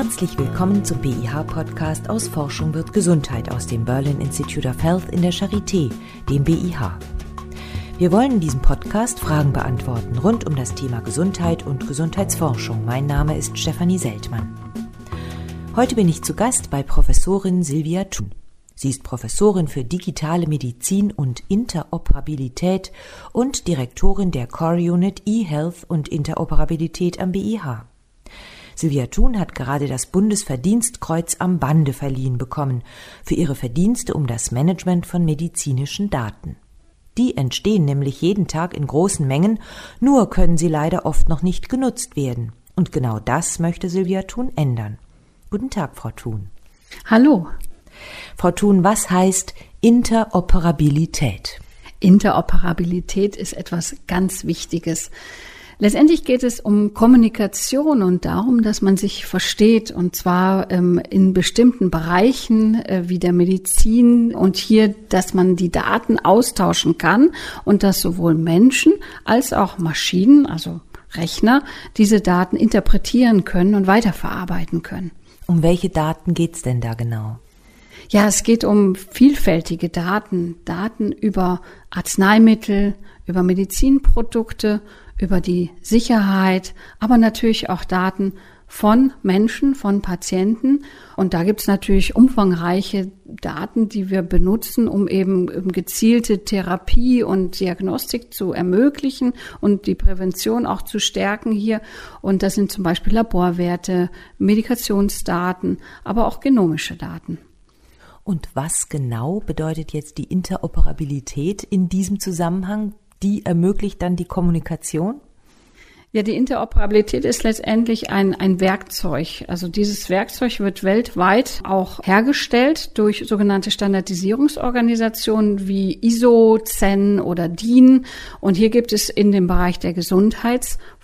Herzlich willkommen zum BIH-Podcast aus Forschung wird Gesundheit aus dem Berlin Institute of Health in der Charité, dem BIH. Wir wollen in diesem Podcast Fragen beantworten rund um das Thema Gesundheit und Gesundheitsforschung. Mein Name ist Stefanie Seltmann. Heute bin ich zu Gast bei Professorin Silvia Thun. Sie ist Professorin für digitale Medizin und Interoperabilität und Direktorin der Core Unit eHealth und Interoperabilität am BIH. Silvia Thun hat gerade das Bundesverdienstkreuz am Bande verliehen bekommen für ihre Verdienste um das Management von medizinischen Daten. Die entstehen nämlich jeden Tag in großen Mengen, nur können sie leider oft noch nicht genutzt werden. Und genau das möchte Silvia Thun ändern. Guten Tag, Frau Thun. Hallo. Frau Thun, was heißt Interoperabilität? Interoperabilität ist etwas ganz Wichtiges. Letztendlich geht es um Kommunikation und darum, dass man sich versteht und zwar ähm, in bestimmten Bereichen äh, wie der Medizin und hier, dass man die Daten austauschen kann und dass sowohl Menschen als auch Maschinen, also Rechner, diese Daten interpretieren können und weiterverarbeiten können. Um welche Daten geht's denn da genau? Ja, es geht um vielfältige Daten, Daten über Arzneimittel, über Medizinprodukte, über die Sicherheit, aber natürlich auch Daten von Menschen, von Patienten. Und da gibt es natürlich umfangreiche Daten, die wir benutzen, um eben gezielte Therapie und Diagnostik zu ermöglichen und die Prävention auch zu stärken hier. Und das sind zum Beispiel Laborwerte, Medikationsdaten, aber auch genomische Daten. Und was genau bedeutet jetzt die Interoperabilität in diesem Zusammenhang? Die ermöglicht dann die Kommunikation? Ja, die Interoperabilität ist letztendlich ein, ein Werkzeug. Also dieses Werkzeug wird weltweit auch hergestellt durch sogenannte Standardisierungsorganisationen wie ISO, CEN oder DIN. Und hier gibt es in dem Bereich der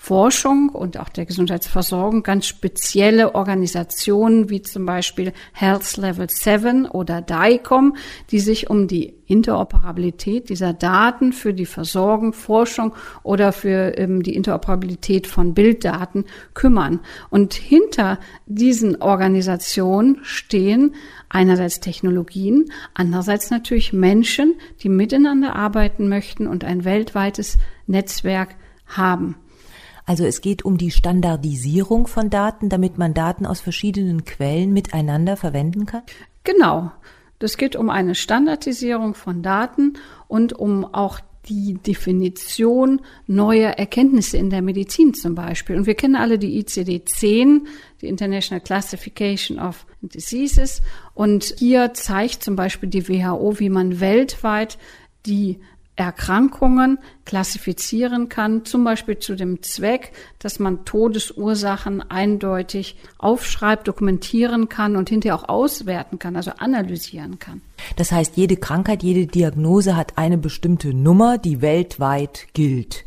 Gesundheitsforschung und auch der Gesundheitsversorgung ganz spezielle Organisationen wie zum Beispiel Health Level 7 oder DICOM, die sich um die Interoperabilität dieser Daten für die Versorgung, Forschung oder für ähm, die Interoperabilität von Bilddaten kümmern. Und hinter diesen Organisationen stehen einerseits Technologien, andererseits natürlich Menschen, die miteinander arbeiten möchten und ein weltweites Netzwerk haben. Also es geht um die Standardisierung von Daten, damit man Daten aus verschiedenen Quellen miteinander verwenden kann? Genau. Es geht um eine Standardisierung von Daten und um auch die Definition neuer Erkenntnisse in der Medizin zum Beispiel. Und wir kennen alle die ICD-10, die International Classification of Diseases. Und hier zeigt zum Beispiel die WHO, wie man weltweit die Erkrankungen klassifizieren kann, zum Beispiel zu dem Zweck, dass man Todesursachen eindeutig aufschreibt, dokumentieren kann und hinterher auch auswerten kann, also analysieren kann. Das heißt, jede Krankheit, jede Diagnose hat eine bestimmte Nummer, die weltweit gilt.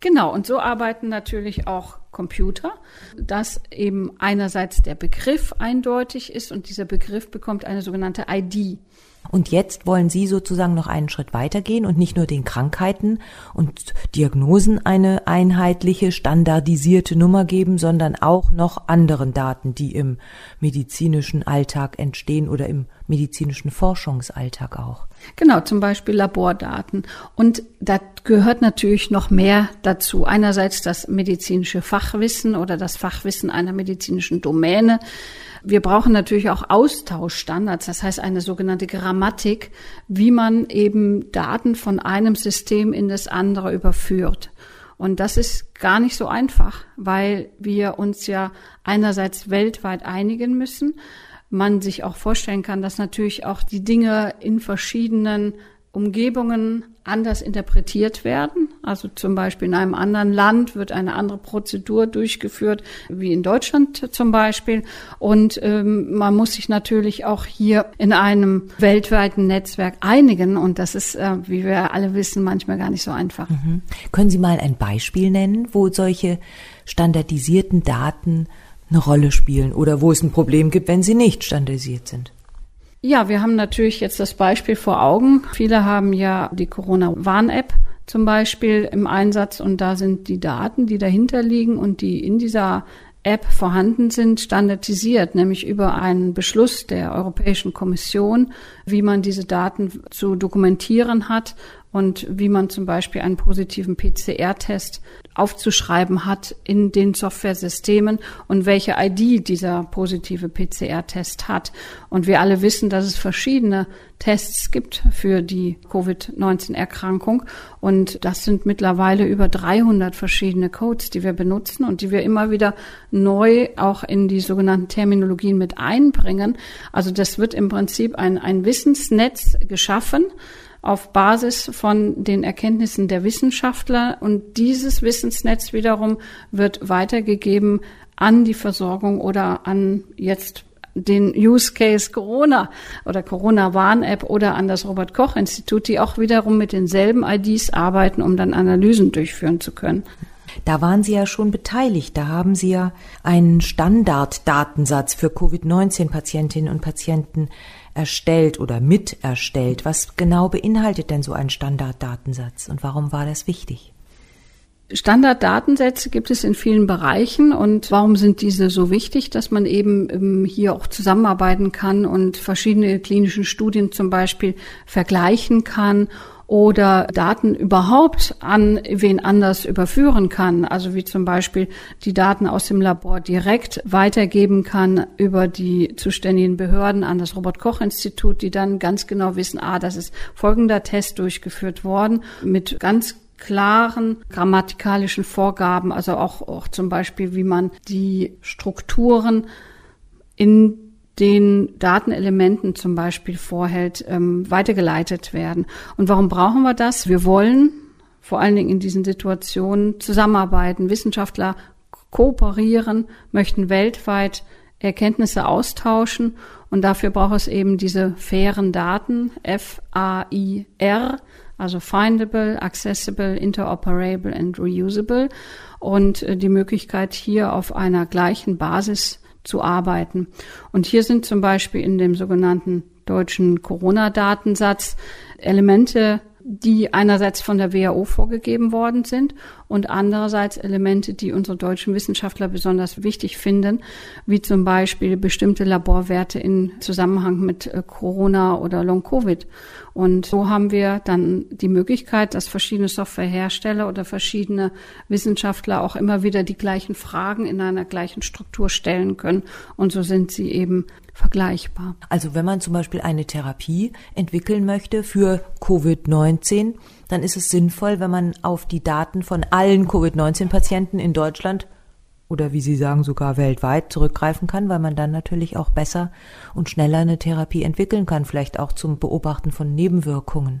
Genau, und so arbeiten natürlich auch Computer, dass eben einerseits der Begriff eindeutig ist und dieser Begriff bekommt eine sogenannte ID. Und jetzt wollen Sie sozusagen noch einen Schritt weitergehen und nicht nur den Krankheiten und Diagnosen eine einheitliche, standardisierte Nummer geben, sondern auch noch anderen Daten, die im medizinischen Alltag entstehen oder im medizinischen Forschungsalltag auch. Genau, zum Beispiel Labordaten. Und da gehört natürlich noch mehr dazu. Einerseits das medizinische Fachwissen oder das Fachwissen einer medizinischen Domäne. Wir brauchen natürlich auch Austauschstandards, das heißt eine sogenannte Grammatik, wie man eben Daten von einem System in das andere überführt. Und das ist gar nicht so einfach, weil wir uns ja einerseits weltweit einigen müssen, man sich auch vorstellen kann, dass natürlich auch die Dinge in verschiedenen Umgebungen anders interpretiert werden. Also zum Beispiel in einem anderen Land wird eine andere Prozedur durchgeführt, wie in Deutschland zum Beispiel. Und ähm, man muss sich natürlich auch hier in einem weltweiten Netzwerk einigen. Und das ist, äh, wie wir alle wissen, manchmal gar nicht so einfach. Mhm. Können Sie mal ein Beispiel nennen, wo solche standardisierten Daten eine Rolle spielen oder wo es ein Problem gibt, wenn sie nicht standardisiert sind? Ja, wir haben natürlich jetzt das Beispiel vor Augen. Viele haben ja die Corona-Warn-App zum Beispiel im Einsatz und da sind die Daten, die dahinter liegen und die in dieser App vorhanden sind, standardisiert, nämlich über einen Beschluss der Europäischen Kommission, wie man diese Daten zu dokumentieren hat und wie man zum Beispiel einen positiven PCR-Test aufzuschreiben hat in den Softwaresystemen und welche ID dieser positive PCR-Test hat. Und wir alle wissen, dass es verschiedene Tests gibt für die Covid-19-Erkrankung. Und das sind mittlerweile über 300 verschiedene Codes, die wir benutzen und die wir immer wieder neu auch in die sogenannten Terminologien mit einbringen. Also das wird im Prinzip ein, ein Wissensnetz geschaffen, auf Basis von den Erkenntnissen der Wissenschaftler. Und dieses Wissensnetz wiederum wird weitergegeben an die Versorgung oder an jetzt den Use Case Corona oder Corona Warn-App oder an das Robert Koch Institut, die auch wiederum mit denselben IDs arbeiten, um dann Analysen durchführen zu können. Da waren Sie ja schon beteiligt. Da haben Sie ja einen Standarddatensatz für Covid-19-Patientinnen und Patienten erstellt oder mit erstellt. Was genau beinhaltet denn so ein Standarddatensatz und warum war das wichtig? Standarddatensätze gibt es in vielen Bereichen und warum sind diese so wichtig, dass man eben ähm, hier auch zusammenarbeiten kann und verschiedene klinischen Studien zum Beispiel vergleichen kann oder Daten überhaupt an wen anders überführen kann, also wie zum Beispiel die Daten aus dem Labor direkt weitergeben kann über die zuständigen Behörden an das Robert Koch Institut, die dann ganz genau wissen, ah, das ist folgender Test durchgeführt worden mit ganz klaren grammatikalischen Vorgaben, also auch, auch zum Beispiel, wie man die Strukturen in den Datenelementen zum Beispiel vorhält, ähm, weitergeleitet werden. Und warum brauchen wir das? Wir wollen vor allen Dingen in diesen Situationen zusammenarbeiten, Wissenschaftler kooperieren, möchten weltweit Erkenntnisse austauschen und dafür braucht es eben diese fairen Daten, F-A-I-R, also findable, accessible, interoperable and reusable und äh, die Möglichkeit hier auf einer gleichen Basis zu arbeiten. Und hier sind zum Beispiel in dem sogenannten deutschen Corona-Datensatz Elemente die einerseits von der WHO vorgegeben worden sind und andererseits Elemente, die unsere deutschen Wissenschaftler besonders wichtig finden, wie zum Beispiel bestimmte Laborwerte in Zusammenhang mit äh, Corona oder Long-Covid. Und so haben wir dann die Möglichkeit, dass verschiedene Softwarehersteller oder verschiedene Wissenschaftler auch immer wieder die gleichen Fragen in einer gleichen Struktur stellen können. Und so sind sie eben vergleichbar. Also wenn man zum Beispiel eine Therapie entwickeln möchte für Covid-19, dann ist es sinnvoll, wenn man auf die Daten von allen Covid-19-Patienten in Deutschland oder wie Sie sagen sogar weltweit zurückgreifen kann, weil man dann natürlich auch besser und schneller eine Therapie entwickeln kann, vielleicht auch zum Beobachten von Nebenwirkungen.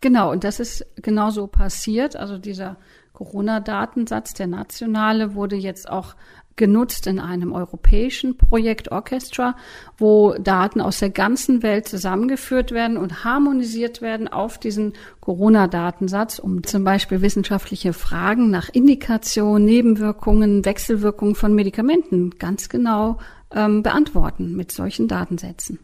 Genau, und das ist genauso passiert. Also dieser Corona-Datensatz, der nationale, wurde jetzt auch genutzt in einem europäischen Projekt Orchestra, wo Daten aus der ganzen Welt zusammengeführt werden und harmonisiert werden auf diesen Corona-Datensatz, um zum Beispiel wissenschaftliche Fragen nach Indikation, Nebenwirkungen, Wechselwirkungen von Medikamenten ganz genau ähm, beantworten mit solchen Datensätzen.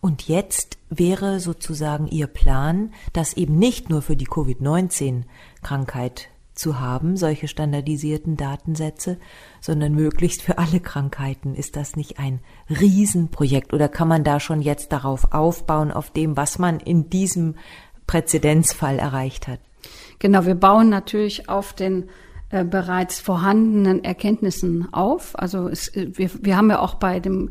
Und jetzt wäre sozusagen Ihr Plan, dass eben nicht nur für die Covid-19-Krankheit zu haben, solche standardisierten Datensätze, sondern möglichst für alle Krankheiten. Ist das nicht ein Riesenprojekt oder kann man da schon jetzt darauf aufbauen, auf dem, was man in diesem Präzedenzfall erreicht hat? Genau, wir bauen natürlich auf den äh, bereits vorhandenen Erkenntnissen auf. Also es, wir, wir haben ja auch bei dem äh,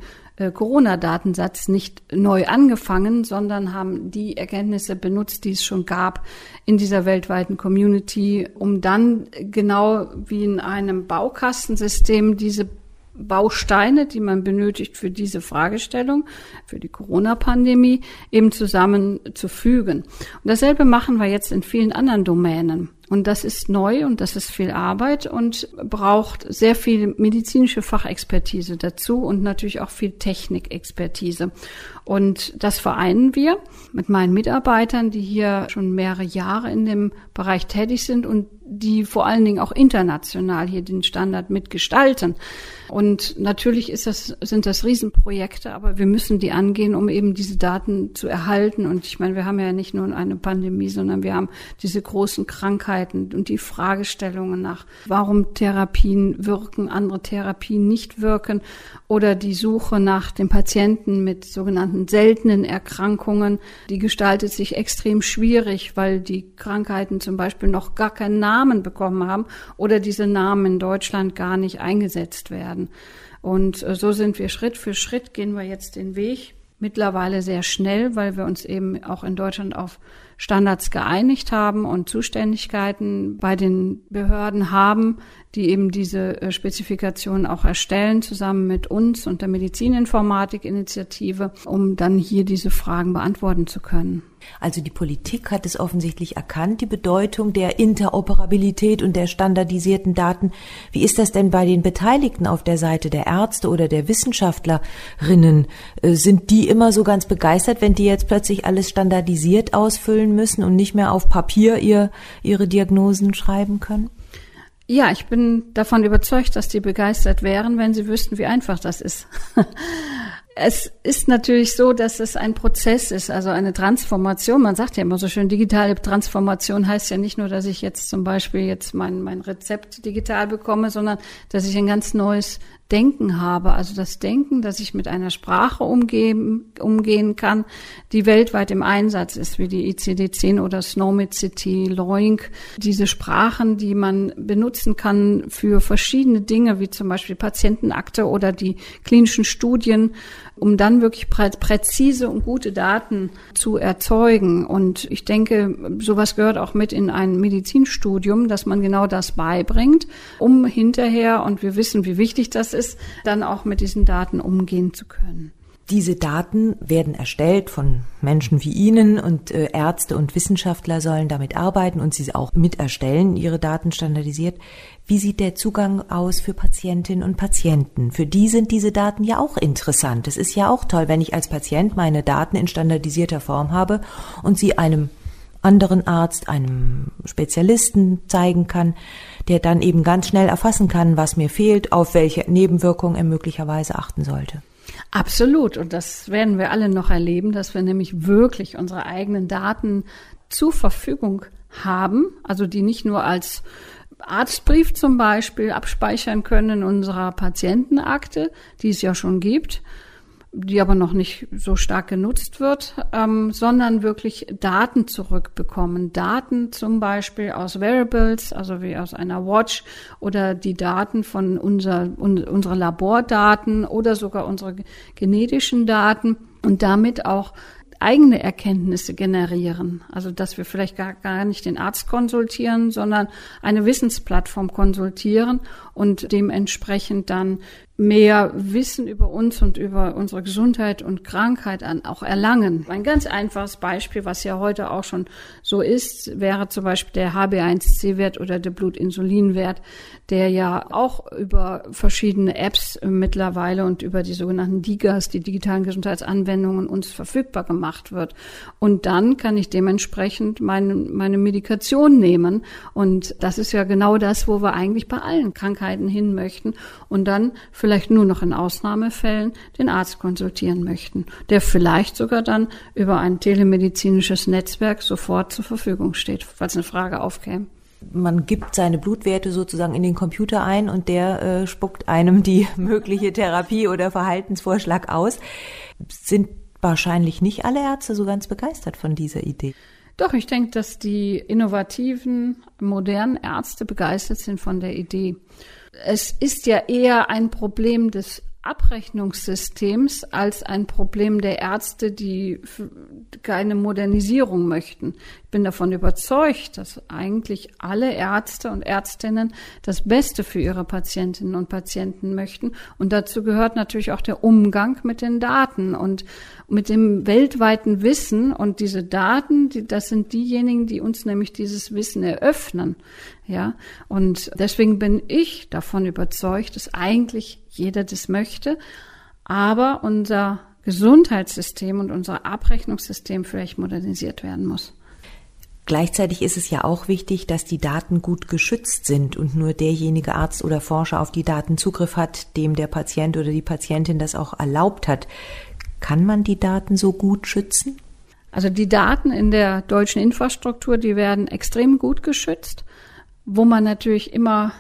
Corona-Datensatz nicht neu angefangen, sondern haben die Erkenntnisse benutzt, die es schon gab in dieser weltweiten Community, um dann genau wie in einem Baukastensystem diese Bausteine, die man benötigt für diese Fragestellung, für die Corona-Pandemie, eben zusammenzufügen. Und dasselbe machen wir jetzt in vielen anderen Domänen. Und das ist neu und das ist viel Arbeit und braucht sehr viel medizinische Fachexpertise dazu und natürlich auch viel Technikexpertise. Und das vereinen wir mit meinen Mitarbeitern, die hier schon mehrere Jahre in dem Bereich tätig sind und die vor allen Dingen auch international hier den Standard mitgestalten. Und natürlich ist das, sind das Riesenprojekte, aber wir müssen die angehen, um eben diese Daten zu erhalten. Und ich meine, wir haben ja nicht nur eine Pandemie, sondern wir haben diese großen Krankheiten Krankheiten und die Fragestellungen nach, warum Therapien wirken, andere Therapien nicht wirken oder die Suche nach dem Patienten mit sogenannten seltenen Erkrankungen, die gestaltet sich extrem schwierig, weil die Krankheiten zum Beispiel noch gar keinen Namen bekommen haben oder diese Namen in Deutschland gar nicht eingesetzt werden. Und äh, so sind wir Schritt für Schritt gehen wir jetzt den Weg mittlerweile sehr schnell, weil wir uns eben auch in Deutschland auf Standards geeinigt haben und Zuständigkeiten bei den Behörden haben, die eben diese äh, Spezifikationen auch erstellen, zusammen mit uns und der Medizininformatik-Initiative, um dann hier diese Fragen beantworten zu können. Also die Politik hat es offensichtlich erkannt, die Bedeutung der Interoperabilität und der standardisierten Daten. Wie ist das denn bei den Beteiligten auf der Seite der Ärzte oder der Wissenschaftlerinnen? Äh, sind die immer so ganz begeistert, wenn die jetzt plötzlich alles standardisiert ausfüllen müssen und nicht mehr auf Papier ihr, ihre Diagnosen schreiben können? Ja, ich bin davon überzeugt, dass die begeistert wären, wenn sie wüssten, wie einfach das ist. es ist natürlich so, dass es ein Prozess ist, also eine Transformation. Man sagt ja immer so schön, digitale Transformation heißt ja nicht nur, dass ich jetzt zum Beispiel jetzt mein, mein Rezept digital bekomme, sondern dass ich ein ganz neues Denken habe, also das Denken, dass ich mit einer Sprache umgehen, umgehen kann, die weltweit im Einsatz ist, wie die ICD-10 oder SNOMED City, Loink, diese Sprachen, die man benutzen kann für verschiedene Dinge, wie zum Beispiel Patientenakte oder die klinischen Studien, um dann wirklich prä präzise und gute Daten zu erzeugen. Und ich denke, sowas gehört auch mit in ein Medizinstudium, dass man genau das beibringt, um hinterher, und wir wissen, wie wichtig das ist, dann auch mit diesen Daten umgehen zu können. Diese Daten werden erstellt von Menschen wie Ihnen und äh, Ärzte und Wissenschaftler sollen damit arbeiten und sie auch mit erstellen, ihre Daten standardisiert. Wie sieht der Zugang aus für Patientinnen und Patienten? Für die sind diese Daten ja auch interessant. Es ist ja auch toll, wenn ich als Patient meine Daten in standardisierter Form habe und sie einem anderen Arzt, einem Spezialisten zeigen kann, der dann eben ganz schnell erfassen kann, was mir fehlt, auf welche Nebenwirkungen er möglicherweise achten sollte. Absolut. Und das werden wir alle noch erleben, dass wir nämlich wirklich unsere eigenen Daten zur Verfügung haben, also die nicht nur als Arztbrief zum Beispiel abspeichern können in unserer Patientenakte, die es ja schon gibt, die aber noch nicht so stark genutzt wird, ähm, sondern wirklich Daten zurückbekommen. Daten zum Beispiel aus Wearables, also wie aus einer Watch oder die Daten von unser, un, unsere Labordaten oder sogar unsere genetischen Daten und damit auch eigene Erkenntnisse generieren. Also dass wir vielleicht gar, gar nicht den Arzt konsultieren, sondern eine Wissensplattform konsultieren und dementsprechend dann mehr Wissen über uns und über unsere Gesundheit und Krankheit an auch erlangen. Ein ganz einfaches Beispiel, was ja heute auch schon so ist, wäre zum Beispiel der HB1C-Wert oder der Blutinsulinwert, der ja auch über verschiedene Apps mittlerweile und über die sogenannten DIGAs, die digitalen Gesundheitsanwendungen, uns verfügbar gemacht wird. Und dann kann ich dementsprechend meine, meine Medikation nehmen. Und das ist ja genau das, wo wir eigentlich bei allen Krankheiten hin möchten. Und dann vielleicht vielleicht nur noch in Ausnahmefällen den Arzt konsultieren möchten, der vielleicht sogar dann über ein telemedizinisches Netzwerk sofort zur Verfügung steht, falls eine Frage aufkäme man gibt seine Blutwerte sozusagen in den Computer ein und der äh, spuckt einem die mögliche Therapie oder Verhaltensvorschlag aus. Sind wahrscheinlich nicht alle Ärzte so ganz begeistert von dieser Idee. Doch, ich denke, dass die innovativen, modernen Ärzte begeistert sind von der Idee. Es ist ja eher ein Problem des Abrechnungssystems als ein Problem der Ärzte, die keine Modernisierung möchten. Ich bin davon überzeugt, dass eigentlich alle Ärzte und Ärztinnen das Beste für ihre Patientinnen und Patienten möchten. Und dazu gehört natürlich auch der Umgang mit den Daten und mit dem weltweiten Wissen. Und diese Daten, die, das sind diejenigen, die uns nämlich dieses Wissen eröffnen. Ja, und deswegen bin ich davon überzeugt, dass eigentlich jeder das möchte, aber unser Gesundheitssystem und unser Abrechnungssystem vielleicht modernisiert werden muss. Gleichzeitig ist es ja auch wichtig, dass die Daten gut geschützt sind und nur derjenige Arzt oder Forscher auf die Daten Zugriff hat, dem der Patient oder die Patientin das auch erlaubt hat. Kann man die Daten so gut schützen? Also die Daten in der deutschen Infrastruktur, die werden extrem gut geschützt. Wo man natürlich immer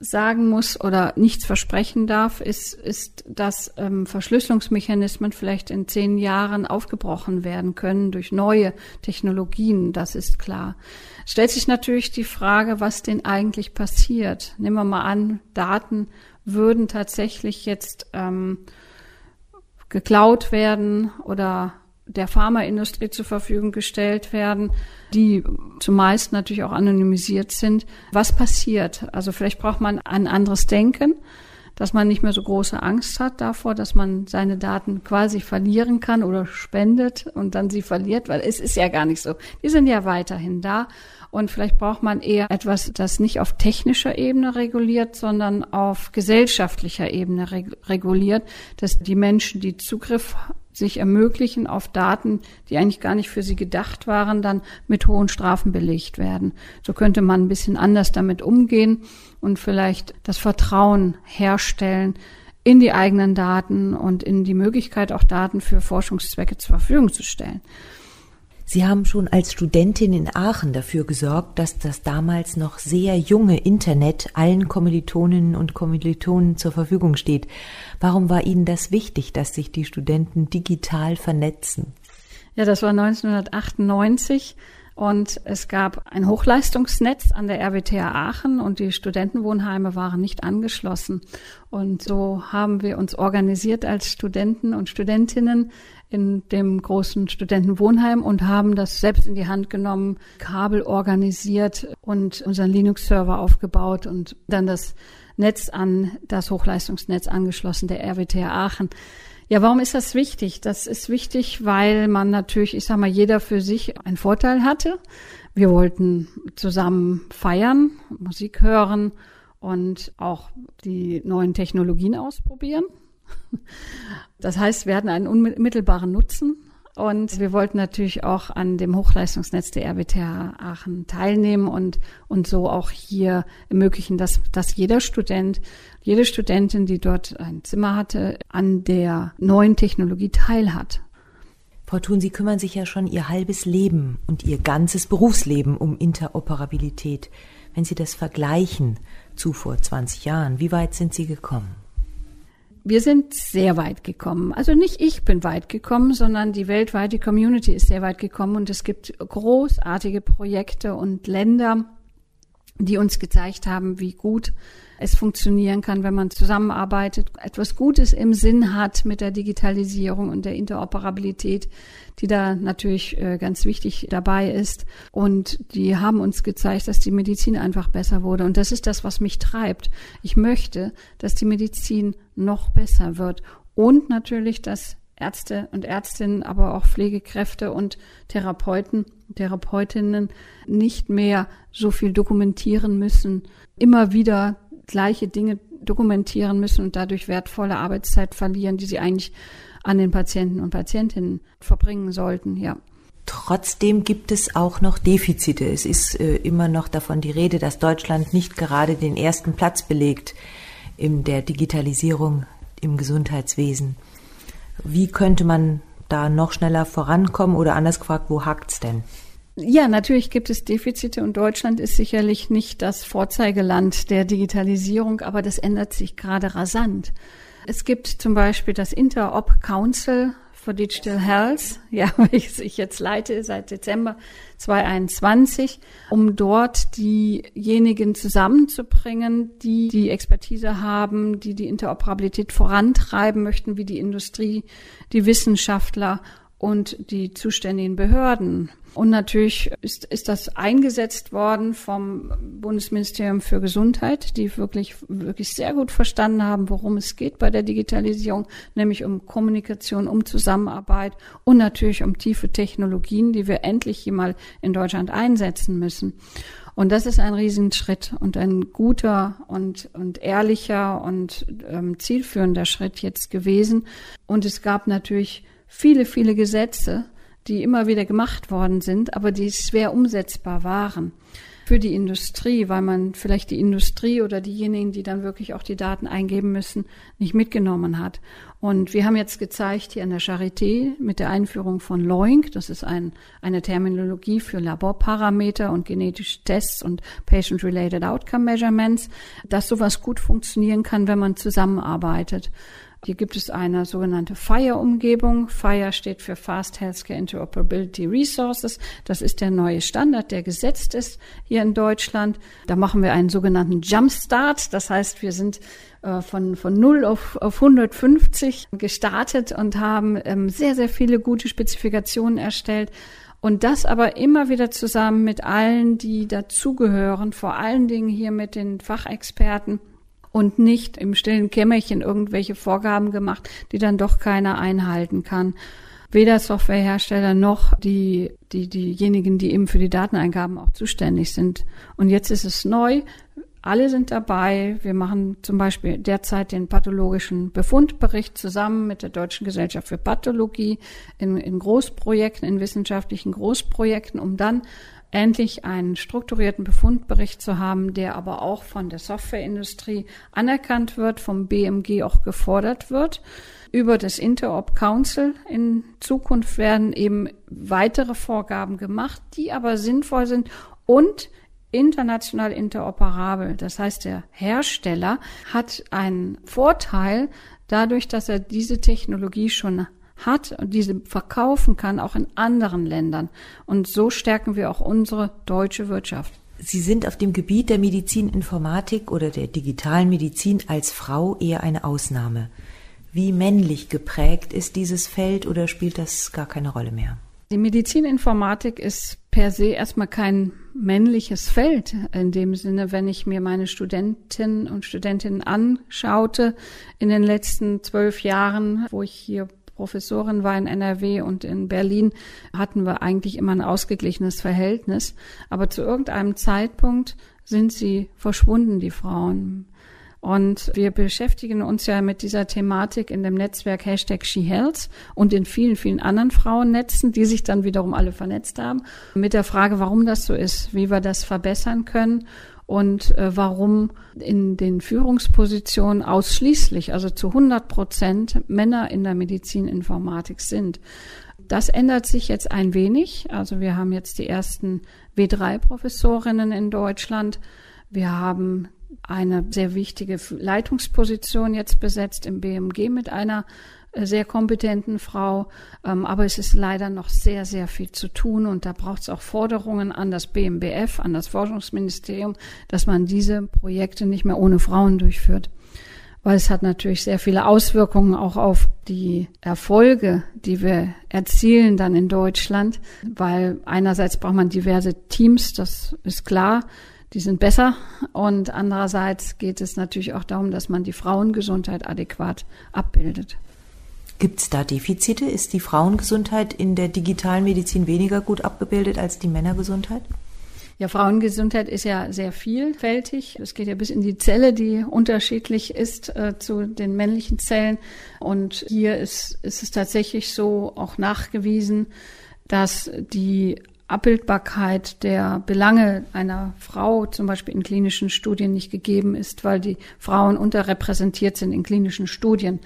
sagen muss oder nichts versprechen darf, ist, ist, dass ähm, Verschlüsselungsmechanismen vielleicht in zehn Jahren aufgebrochen werden können durch neue Technologien. Das ist klar. Stellt sich natürlich die Frage, was denn eigentlich passiert. Nehmen wir mal an, Daten würden tatsächlich jetzt ähm, geklaut werden oder der Pharmaindustrie zur Verfügung gestellt werden, die zumeist natürlich auch anonymisiert sind. Was passiert? Also vielleicht braucht man ein anderes Denken, dass man nicht mehr so große Angst hat davor, dass man seine Daten quasi verlieren kann oder spendet und dann sie verliert, weil es ist ja gar nicht so. Die sind ja weiterhin da. Und vielleicht braucht man eher etwas, das nicht auf technischer Ebene reguliert, sondern auf gesellschaftlicher Ebene reguliert, dass die Menschen, die Zugriff sich ermöglichen auf Daten, die eigentlich gar nicht für sie gedacht waren, dann mit hohen Strafen belegt werden. So könnte man ein bisschen anders damit umgehen und vielleicht das Vertrauen herstellen in die eigenen Daten und in die Möglichkeit, auch Daten für Forschungszwecke zur Verfügung zu stellen. Sie haben schon als Studentin in Aachen dafür gesorgt, dass das damals noch sehr junge Internet allen Kommilitoninnen und Kommilitonen zur Verfügung steht. Warum war Ihnen das wichtig, dass sich die Studenten digital vernetzen? Ja, das war 1998. Und es gab ein Hochleistungsnetz an der RWTH Aachen und die Studentenwohnheime waren nicht angeschlossen. Und so haben wir uns organisiert als Studenten und Studentinnen in dem großen Studentenwohnheim und haben das selbst in die Hand genommen, Kabel organisiert und unseren Linux-Server aufgebaut und dann das Netz an das Hochleistungsnetz angeschlossen, der RWTH Aachen. Ja, warum ist das wichtig? Das ist wichtig, weil man natürlich, ich sag mal, jeder für sich einen Vorteil hatte. Wir wollten zusammen feiern, Musik hören und auch die neuen Technologien ausprobieren. Das heißt, wir hatten einen unmittelbaren Nutzen und wir wollten natürlich auch an dem Hochleistungsnetz der RWTH Aachen teilnehmen und, und so auch hier ermöglichen, dass, dass jeder Student, jede Studentin, die dort ein Zimmer hatte, an der neuen Technologie teilhat. Frau Thun, Sie kümmern sich ja schon Ihr halbes Leben und Ihr ganzes Berufsleben um Interoperabilität. Wenn Sie das vergleichen zu vor 20 Jahren, wie weit sind Sie gekommen? Wir sind sehr weit gekommen. Also nicht ich bin weit gekommen, sondern die weltweite Community ist sehr weit gekommen und es gibt großartige Projekte und Länder, die uns gezeigt haben, wie gut es funktionieren kann, wenn man zusammenarbeitet, etwas Gutes im Sinn hat mit der Digitalisierung und der Interoperabilität, die da natürlich äh, ganz wichtig dabei ist. Und die haben uns gezeigt, dass die Medizin einfach besser wurde. Und das ist das, was mich treibt. Ich möchte, dass die Medizin noch besser wird. Und natürlich, dass Ärzte und Ärztinnen, aber auch Pflegekräfte und Therapeuten, Therapeutinnen nicht mehr so viel dokumentieren müssen, immer wieder gleiche Dinge dokumentieren müssen und dadurch wertvolle Arbeitszeit verlieren, die sie eigentlich an den Patienten und Patientinnen verbringen sollten, ja. Trotzdem gibt es auch noch Defizite. Es ist äh, immer noch davon die Rede, dass Deutschland nicht gerade den ersten Platz belegt in der Digitalisierung im Gesundheitswesen. Wie könnte man da noch schneller vorankommen oder anders gefragt, wo hakt's denn? Ja, natürlich gibt es Defizite und Deutschland ist sicherlich nicht das Vorzeigeland der Digitalisierung, aber das ändert sich gerade rasant. Es gibt zum Beispiel das Interop Council for Digital Health, ja, welches ich jetzt leite seit Dezember 2021, um dort diejenigen zusammenzubringen, die die Expertise haben, die die Interoperabilität vorantreiben möchten, wie die Industrie, die Wissenschaftler und die zuständigen Behörden. Und natürlich ist, ist das eingesetzt worden vom Bundesministerium für Gesundheit, die wirklich, wirklich sehr gut verstanden haben, worum es geht bei der Digitalisierung, nämlich um Kommunikation, um Zusammenarbeit und natürlich um tiefe Technologien, die wir endlich hier mal in Deutschland einsetzen müssen. Und das ist ein Riesenschritt und ein guter und, und ehrlicher und ähm, zielführender Schritt jetzt gewesen. Und es gab natürlich viele, viele Gesetze, die immer wieder gemacht worden sind, aber die schwer umsetzbar waren. für die Industrie, weil man vielleicht die Industrie oder diejenigen, die dann wirklich auch die Daten eingeben müssen, nicht mitgenommen hat. Und wir haben jetzt gezeigt hier an der Charité mit der Einführung von LOINC, das ist ein, eine Terminologie für Laborparameter und genetische Tests und Patient-Related Outcome Measurements, dass sowas gut funktionieren kann, wenn man zusammenarbeitet. Hier gibt es eine sogenannte FIRE-Umgebung. FIRE steht für Fast Healthcare Interoperability Resources. Das ist der neue Standard, der gesetzt ist hier in Deutschland. Da machen wir einen sogenannten Jumpstart. Das heißt, wir sind äh, von, von 0 auf, auf 150 gestartet und haben ähm, sehr, sehr viele gute Spezifikationen erstellt. Und das aber immer wieder zusammen mit allen, die dazugehören, vor allen Dingen hier mit den Fachexperten und nicht im stillen Kämmerchen irgendwelche Vorgaben gemacht, die dann doch keiner einhalten kann. Weder Softwarehersteller noch die, die, diejenigen, die eben für die Dateneingaben auch zuständig sind. Und jetzt ist es neu. Alle sind dabei. Wir machen zum Beispiel derzeit den pathologischen Befundbericht zusammen mit der Deutschen Gesellschaft für Pathologie in, in Großprojekten, in wissenschaftlichen Großprojekten, um dann endlich einen strukturierten Befundbericht zu haben, der aber auch von der Softwareindustrie anerkannt wird, vom BMG auch gefordert wird. Über das Interop Council in Zukunft werden eben weitere Vorgaben gemacht, die aber sinnvoll sind und international interoperabel. Das heißt, der Hersteller hat einen Vorteil dadurch, dass er diese Technologie schon hat und diese verkaufen kann, auch in anderen Ländern. Und so stärken wir auch unsere deutsche Wirtschaft. Sie sind auf dem Gebiet der Medizininformatik oder der digitalen Medizin als Frau eher eine Ausnahme. Wie männlich geprägt ist dieses Feld oder spielt das gar keine Rolle mehr? Die Medizininformatik ist per se erstmal kein männliches Feld in dem Sinne, wenn ich mir meine Studentinnen und Studentinnen anschaute in den letzten zwölf Jahren, wo ich hier Professorin war in NRW und in Berlin, hatten wir eigentlich immer ein ausgeglichenes Verhältnis. Aber zu irgendeinem Zeitpunkt sind sie verschwunden, die Frauen. Und wir beschäftigen uns ja mit dieser Thematik in dem Netzwerk Hashtag SheHealth und in vielen, vielen anderen Frauennetzen, die sich dann wiederum alle vernetzt haben, mit der Frage, warum das so ist, wie wir das verbessern können und äh, warum in den Führungspositionen ausschließlich, also zu 100 Prozent Männer in der Medizininformatik sind. Das ändert sich jetzt ein wenig. Also wir haben jetzt die ersten W3-Professorinnen in Deutschland. Wir haben eine sehr wichtige Leitungsposition jetzt besetzt im BMG mit einer sehr kompetenten Frau. Ähm, aber es ist leider noch sehr, sehr viel zu tun und da braucht es auch Forderungen an das BMBF, an das Forschungsministerium, dass man diese Projekte nicht mehr ohne Frauen durchführt. Weil es hat natürlich sehr viele Auswirkungen auch auf die Erfolge, die wir erzielen dann in Deutschland, weil einerseits braucht man diverse Teams, das ist klar die sind besser. Und andererseits geht es natürlich auch darum, dass man die Frauengesundheit adäquat abbildet. Gibt es da Defizite? Ist die Frauengesundheit in der digitalen Medizin weniger gut abgebildet als die Männergesundheit? Ja, Frauengesundheit ist ja sehr vielfältig. Es geht ja bis in die Zelle, die unterschiedlich ist äh, zu den männlichen Zellen. Und hier ist, ist es tatsächlich so auch nachgewiesen, dass die Abbildbarkeit der Belange einer Frau zum Beispiel in klinischen Studien nicht gegeben ist, weil die Frauen unterrepräsentiert sind in klinischen Studien.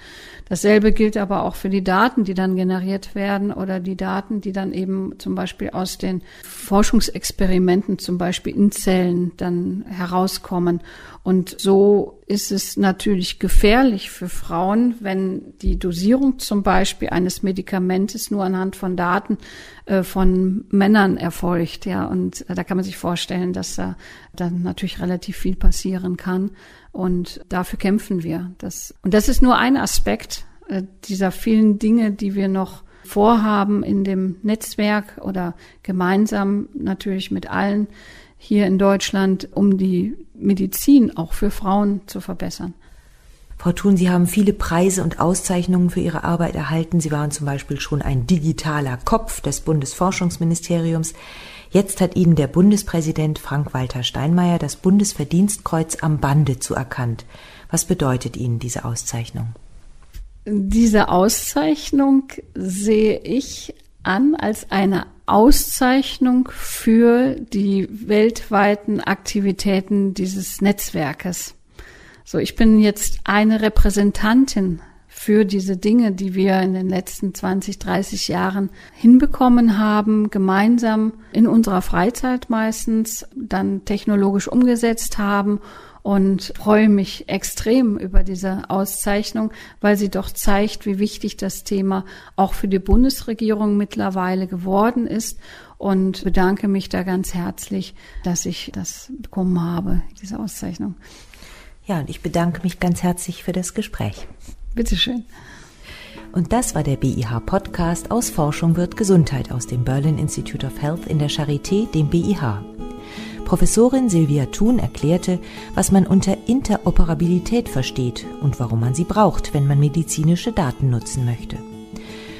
Dasselbe gilt aber auch für die Daten, die dann generiert werden oder die Daten, die dann eben zum Beispiel aus den Forschungsexperimenten, zum Beispiel in Zellen, dann herauskommen. Und so ist es natürlich gefährlich für Frauen, wenn die Dosierung zum Beispiel eines Medikamentes nur anhand von Daten äh, von Männern erfolgt. Ja, und da kann man sich vorstellen, dass da dann natürlich relativ viel passieren kann. Und dafür kämpfen wir. Das, und das ist nur ein Aspekt äh, dieser vielen Dinge, die wir noch vorhaben in dem Netzwerk oder gemeinsam natürlich mit allen hier in Deutschland, um die Medizin auch für Frauen zu verbessern. Frau Thun, Sie haben viele Preise und Auszeichnungen für Ihre Arbeit erhalten. Sie waren zum Beispiel schon ein digitaler Kopf des Bundesforschungsministeriums. Jetzt hat Ihnen der Bundespräsident Frank-Walter Steinmeier das Bundesverdienstkreuz am Bande zuerkannt. Was bedeutet Ihnen diese Auszeichnung? Diese Auszeichnung sehe ich an als eine Auszeichnung für die weltweiten Aktivitäten dieses Netzwerkes. So, ich bin jetzt eine Repräsentantin für diese Dinge, die wir in den letzten 20, 30 Jahren hinbekommen haben, gemeinsam in unserer Freizeit meistens dann technologisch umgesetzt haben und freue mich extrem über diese Auszeichnung, weil sie doch zeigt, wie wichtig das Thema auch für die Bundesregierung mittlerweile geworden ist und bedanke mich da ganz herzlich, dass ich das bekommen habe, diese Auszeichnung. Ja, und ich bedanke mich ganz herzlich für das Gespräch. Bitteschön. Und das war der BIH Podcast aus Forschung wird Gesundheit aus dem Berlin Institute of Health in der Charité, dem BIH. Professorin Silvia Thun erklärte, was man unter Interoperabilität versteht und warum man sie braucht, wenn man medizinische Daten nutzen möchte.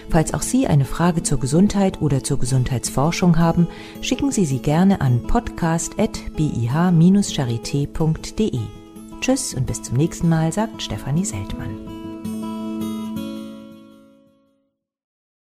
Falls auch Sie eine Frage zur Gesundheit oder zur Gesundheitsforschung haben, schicken Sie sie gerne an podcast.bih-charité.de. Tschüss und bis zum nächsten Mal, sagt Stefanie Seltmann.